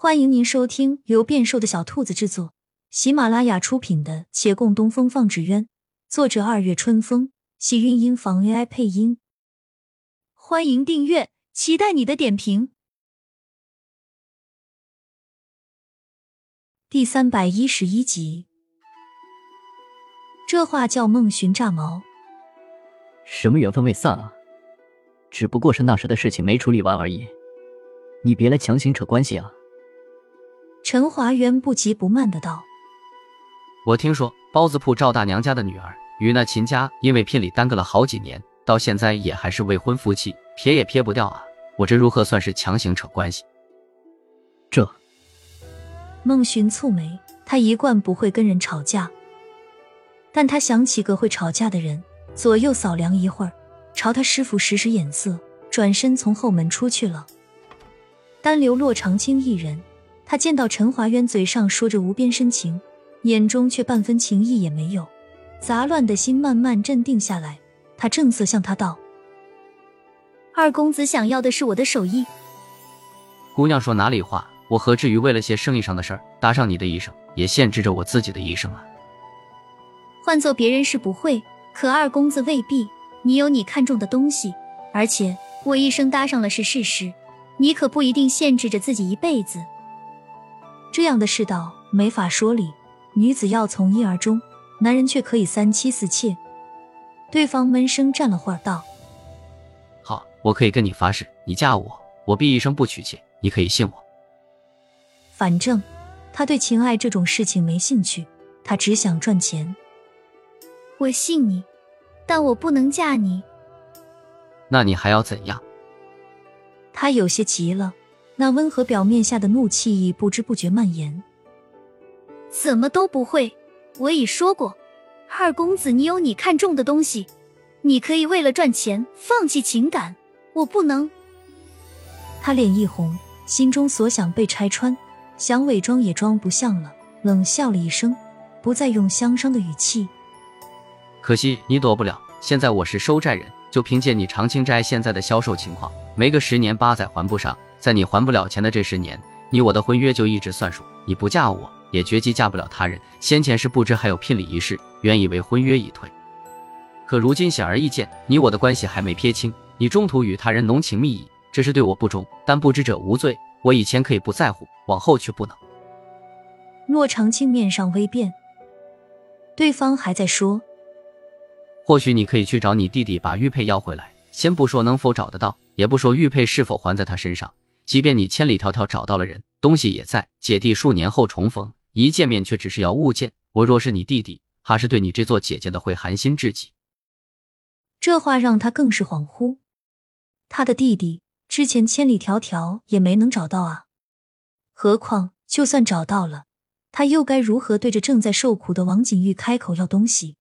欢迎您收听由变瘦的小兔子制作、喜马拉雅出品的《且共东风放纸鸢》，作者二月春风，喜韵音房 AI 配音。欢迎订阅，期待你的点评。第三百一十一集，这话叫孟寻炸毛。什么缘分未散啊？只不过是那时的事情没处理完而已，你别来强行扯关系啊！陈华渊不急不慢的道：“我听说包子铺赵大娘家的女儿与那秦家因为聘礼耽搁了好几年，到现在也还是未婚夫妻，撇也撇不掉啊！我这如何算是强行扯关系？”这孟寻蹙眉，他一贯不会跟人吵架，但他想起个会吵架的人，左右扫量一会儿，朝他师傅使使眼色，转身从后门出去了，单留洛长青一人。他见到陈华渊嘴上说着无边深情，眼中却半分情意也没有，杂乱的心慢慢镇定下来。他正色向他道：“二公子想要的是我的手艺。”姑娘说哪里话？我何至于为了些生意上的事儿搭上你的一生，也限制着我自己的一生啊？换做别人是不会，可二公子未必。你有你看中的东西，而且我一生搭上了是事实，你可不一定限制着自己一辈子。这样的世道没法说理，女子要从一而终，男人却可以三妻四妾。对方闷声站了会儿，道：“好，我可以跟你发誓，你嫁我，我必一生不娶妾，你可以信我。”反正他对情爱这种事情没兴趣，他只想赚钱。我信你，但我不能嫁你。那你还要怎样？他有些急了。那温和表面下的怒气已不知不觉蔓延。怎么都不会！我已说过，二公子，你有你看重的东西，你可以为了赚钱放弃情感，我不能。他脸一红，心中所想被拆穿，想伪装也装不像了，冷笑了一声，不再用相伤的语气。可惜你躲不了，现在我是收债人，就凭借你长青斋现在的销售情况，没个十年八载还不上。在你还不了钱的这十年，你我的婚约就一直算数。你不嫁我，也绝计嫁不了他人。先前是不知还有聘礼一事，原以为婚约已退，可如今显而易见，你我的关系还没撇清。你中途与他人浓情蜜意，这是对我不忠。但不知者无罪，我以前可以不在乎，往后却不能。骆长青面上微变，对方还在说：“或许你可以去找你弟弟把玉佩要回来。先不说能否找得到，也不说玉佩是否还在他身上。”即便你千里迢迢找到了人，东西也在，姐弟数年后重逢，一见面却只是要物件。我若是你弟弟，怕是对你这做姐姐的会寒心至极。这话让他更是恍惚。他的弟弟之前千里迢迢也没能找到啊，何况就算找到了，他又该如何对着正在受苦的王景玉开口要东西？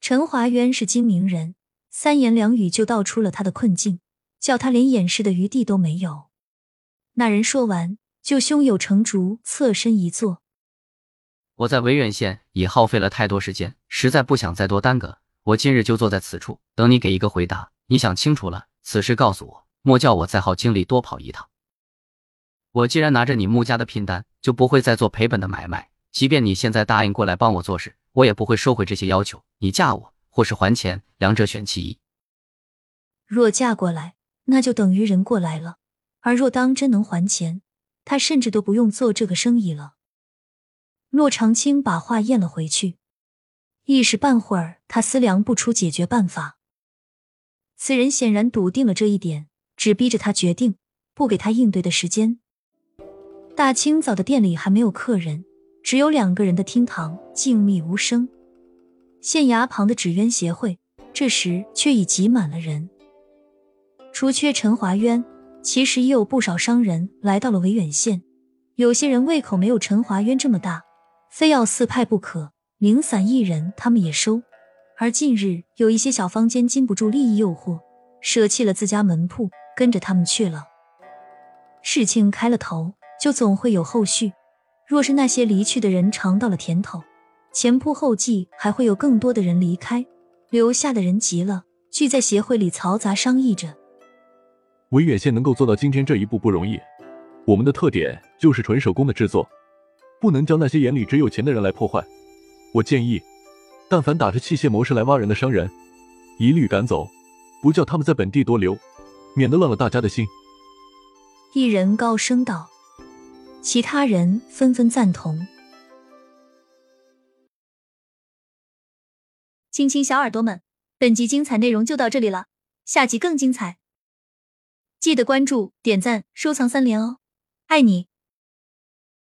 陈华渊是精明人，三言两语就道出了他的困境。叫他连掩饰的余地都没有。那人说完，就胸有成竹，侧身一坐。我在维远县已耗费了太多时间，实在不想再多耽搁。我今日就坐在此处，等你给一个回答。你想清楚了，此事告诉我，莫叫我再耗精力多跑一趟。我既然拿着你穆家的聘单，就不会再做赔本的买卖。即便你现在答应过来帮我做事，我也不会收回这些要求。你嫁我，或是还钱，两者选其一。若嫁过来。那就等于人过来了，而若当真能还钱，他甚至都不用做这个生意了。骆长青把话咽了回去，一时半会儿他思量不出解决办法。此人显然笃定了这一点，只逼着他决定，不给他应对的时间。大清早的店里还没有客人，只有两个人的厅堂，静谧无声。县衙旁的纸鸢协会，这时却已挤满了人。除却陈华渊，其实也有不少商人来到了维远县。有些人胃口没有陈华渊这么大，非要四派不可，零散一人他们也收。而近日有一些小坊间禁不住利益诱惑，舍弃了自家门铺，跟着他们去了。事情开了头，就总会有后续。若是那些离去的人尝到了甜头，前仆后继还会有更多的人离开，留下的人急了，聚在协会里嘈杂商议着。维远县能够做到今天这一步不容易，我们的特点就是纯手工的制作，不能将那些眼里只有钱的人来破坏。我建议，但凡打着器械模式来挖人的商人，一律赶走，不叫他们在本地多留，免得乱了大家的心。一人高声道，其他人纷纷赞同。亲亲小耳朵们，本集精彩内容就到这里了，下集更精彩，记得关注、点赞、收藏三连哦，爱你！